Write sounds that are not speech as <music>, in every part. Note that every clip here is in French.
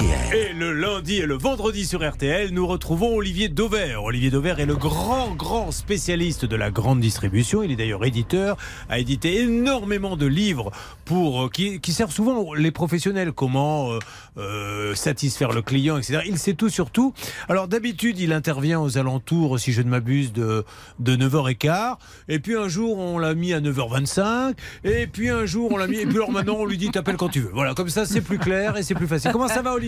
Et le lundi et le vendredi sur RTL, nous retrouvons Olivier Dauvert. Olivier Dauvert est le grand, grand spécialiste de la grande distribution. Il est d'ailleurs éditeur, a édité énormément de livres pour euh, qui, qui servent souvent les professionnels. Comment euh, euh, satisfaire le client, etc. Il sait tout sur tout. Alors d'habitude, il intervient aux alentours, si je ne m'abuse, de, de 9h15. Et puis un jour, on l'a mis à 9h25. Et puis un jour, on l'a mis. Et puis alors maintenant, on lui dit t'appelles quand tu veux. Voilà, comme ça, c'est plus clair et c'est plus facile. Comment ça va, Olivier?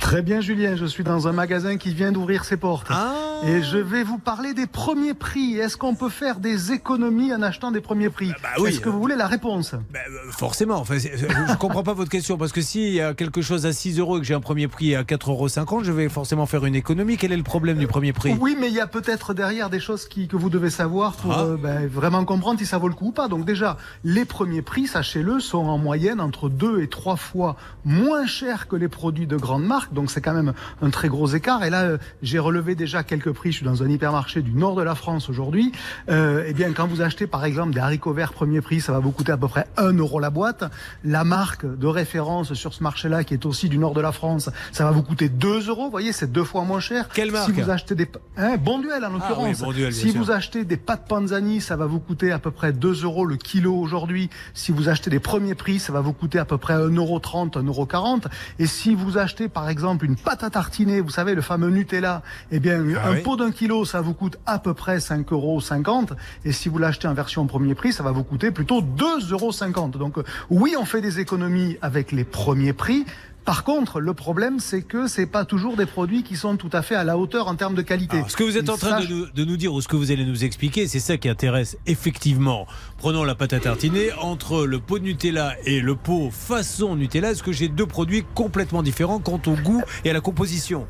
Très bien, Julien. Je suis dans un magasin qui vient d'ouvrir ses portes. Ah Et je vais vous parler des premiers prix. Est-ce qu'on peut faire des économies en achetant des premiers prix bah oui. Est-ce que vous voulez la réponse? Ben, euh, forcément. Enfin, je ne comprends pas votre question parce que s'il y a quelque chose à 6 euros et que j'ai un premier prix à 4,50 euros, je vais forcément faire une économie. Quel est le problème du premier prix? Oui, mais il y a peut-être derrière des choses qui, que vous devez savoir pour Ah. euh, ben, vraiment comprendre si ça vaut le coup ou pas. Donc déjà, les premiers prix, sachez-le, sont en moyenne entre deux et trois fois moins chers que les produits de grande marque. Donc c'est quand même un très gros écart. Et là, euh, j'ai relevé déjà quelques prix. Je suis dans un hypermarché du nord de la France aujourd'hui. Euh, eh bien, quand vous achetez par exemple des haricots verts premier prix, ça va vous coûter à peu près 1 euro la boîte. La marque de référence sur ce marché-là, qui est aussi du nord de la France, ça va vous coûter 2 euros. Vous voyez, c'est deux fois moins cher. Quelle marque Si vous achetez des... Hein, bon duel en Ah oui, l'occurrence. Bon si sûr. vous achetez des pâtes panzani, ça va vous coûter à peu près 2 euros le kilo aujourd'hui. Si vous achetez des premiers prix, ça va vous coûter à peu près 1,30 euro, 1,40 euro. Et si vous achetez par exemple une pâte à tartiner, vous savez, le fameux Nutella, eh bien, Ah un oui. pot d'un kilo, ça vous coûte à peu près 5,50 euros. Et si vous l'achetez en version premier prix, ça va vous coûter plutôt 2,50 euros. Donc, euh, oui, on fait des économies avec les premiers prix. Par contre, le problème, c'est que c'est pas toujours des produits qui sont tout à fait à la hauteur en termes de qualité. Alors, ce que vous êtes Et en train ça, de nous, de nous dire ou ce que vous allez nous expliquer, c'est ça qui intéresse effectivement. Prenons la pâte à tartiner. Entre le pot de Nutella et le pot façon Nutella, est-ce que j'ai deux produits complètement différents quant au goût et à la composition?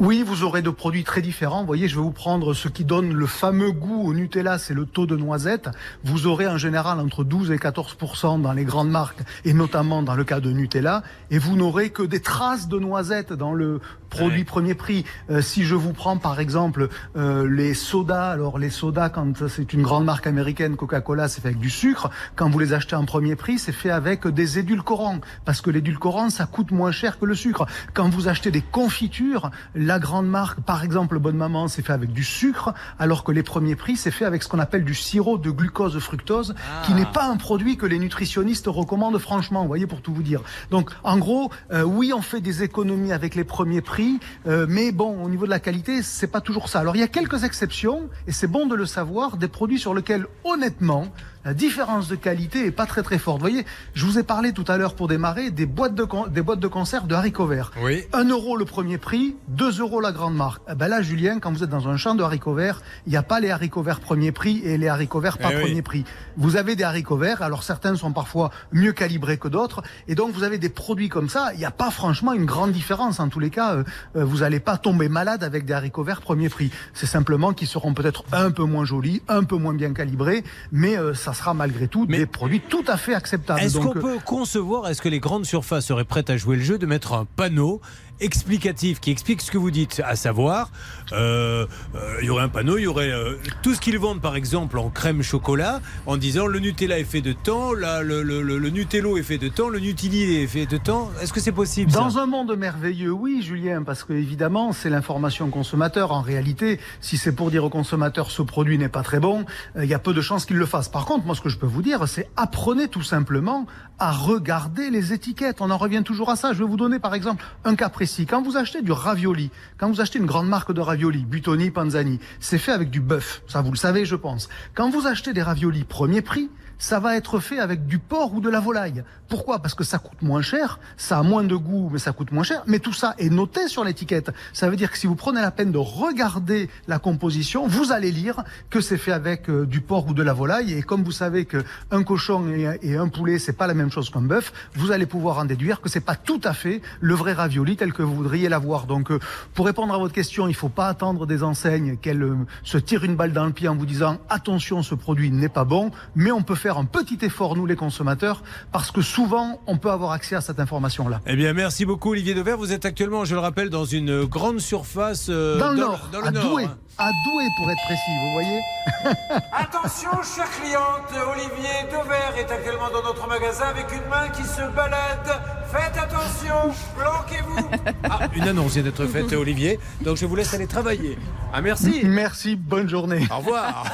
Oui, vous aurez deux produits très différents. Vous voyez, je vais vous prendre ce qui donne le fameux goût au Nutella, c'est le taux de noisette. Vous aurez en général entre 12 et 14% dans les grandes marques et notamment dans le cas de Nutella. Et vous n'aurez que des traces de noisette dans le produit Ouais. premier prix. Euh, si je vous prends par exemple euh, les sodas, alors les sodas quand c'est une grande marque américaine, Coca-Cola, c'est fait avec du sucre. Quand vous les achetez en premier prix, c'est fait avec des édulcorants parce que l'édulcorant ça coûte moins cher que le sucre. Quand vous achetez des confitures, la grande marque, par exemple Bonne Maman, c'est fait avec du sucre, alors que les premiers prix c'est fait avec ce qu'on appelle du sirop de glucose fructose, qui Ah. n'est pas un produit que les nutritionnistes recommandent franchement. Vous voyez pour tout vous dire. Donc en gros, euh, oui, on fait des économies avec les premiers prix, euh, mais bon, au niveau de la qualité, c'est pas toujours ça. Alors il y a quelques exceptions, et c'est bon de le savoir, des produits sur lesquels honnêtement la différence de qualité est pas très très forte. Vous voyez, je vous ai parlé tout à l'heure pour démarrer des boîtes de des boîtes de conserve de haricots verts. Oui. 1 euro le premier prix, 2 euros la grande marque. Eh ben là, Julien, quand vous êtes dans un champ de haricots verts, il n'y a pas les haricots verts premier prix et les haricots verts pas Eh oui. premier prix. Vous avez des haricots verts, alors certains sont parfois mieux calibrés que d'autres, et donc vous avez des produits comme ça. Il n'y a pas franchement une grande différence. En tous les cas, euh, euh, vous n'allez pas tomber malade avec des haricots verts premier prix. C'est simplement qu'ils seront peut-être un peu moins jolis, un peu moins bien calibrés, mais euh, ça sera malgré tout Mais- des produits tout à fait acceptables. Est-ce qu'on euh, peut concevoir, est-ce que les grandes surfaces seraient prêtes à jouer le jeu de mettre un panneau explicatif qui explique ce que vous dites, à savoir, euh, euh, il y aurait un panneau, il y aurait euh, tout ce qu'ils vendent par exemple en crème chocolat, en disant le Nutella est fait de temps, là, le, Nutello est fait de temps, le Nutili est fait de temps. Est-ce que c'est possible Dans un monde merveilleux, oui, Julien, parce que évidemment, c'est l'information consommateur. En réalité, si c'est pour dire au consommateur ce produit n'est pas très bon, il y a peu de chances qu'il le fasse. Par contre, moi, ce que je peux vous dire, c'est apprenez tout simplement à regarder les étiquettes. On en revient toujours à ça. Je vais vous donner, par exemple, un cas. Quand vous achetez du ravioli, quand vous achetez une grande marque de ravioli, Butoni, Panzani, c'est fait avec du bœuf. Ça, vous le savez, je pense. Quand vous achetez des raviolis premier prix, ça va être fait avec du porc ou de la volaille. Pourquoi? Parce que ça coûte moins cher, ça a moins de goût, mais ça coûte moins cher. Mais tout ça est noté sur l'étiquette. Ça veut dire que si vous prenez la peine de regarder la composition, vous allez lire que c'est fait avec euh, du porc ou de la volaille. Et comme vous savez que un cochon et un poulet, c'est pas la même chose qu'un bœuf, vous allez pouvoir en déduire que c'est pas tout à fait le vrai ravioli tel que vous voudriez l'avoir. Donc, euh, pour répondre à votre question, il faut pas attendre des enseignes qu'elles euh, se tirent une balle dans le pied en vous disant attention, ce produit n'est pas bon, mais on peut faire un petit effort, nous les consommateurs, parce que souvent, on peut avoir accès à cette information-là. Eh bien, merci beaucoup Olivier Devers. Vous êtes actuellement, je le rappelle, dans une grande surface euh, Dans le Nord, dans le à Nord, Douai. hein. À Douai, pour être précis, vous voyez <laughs> Attention, chère cliente, Olivier Dover est actuellement dans notre magasin avec une main qui se balade. Faites attention, planquez-vous <laughs> Ah, une annonce vient d'être faite, Olivier. Donc je vous laisse aller travailler. Ah, merci. Merci, bonne journée. Au revoir.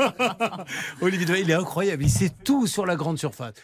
<laughs> Olivier il est incroyable. Il sait tout sur la grande surface.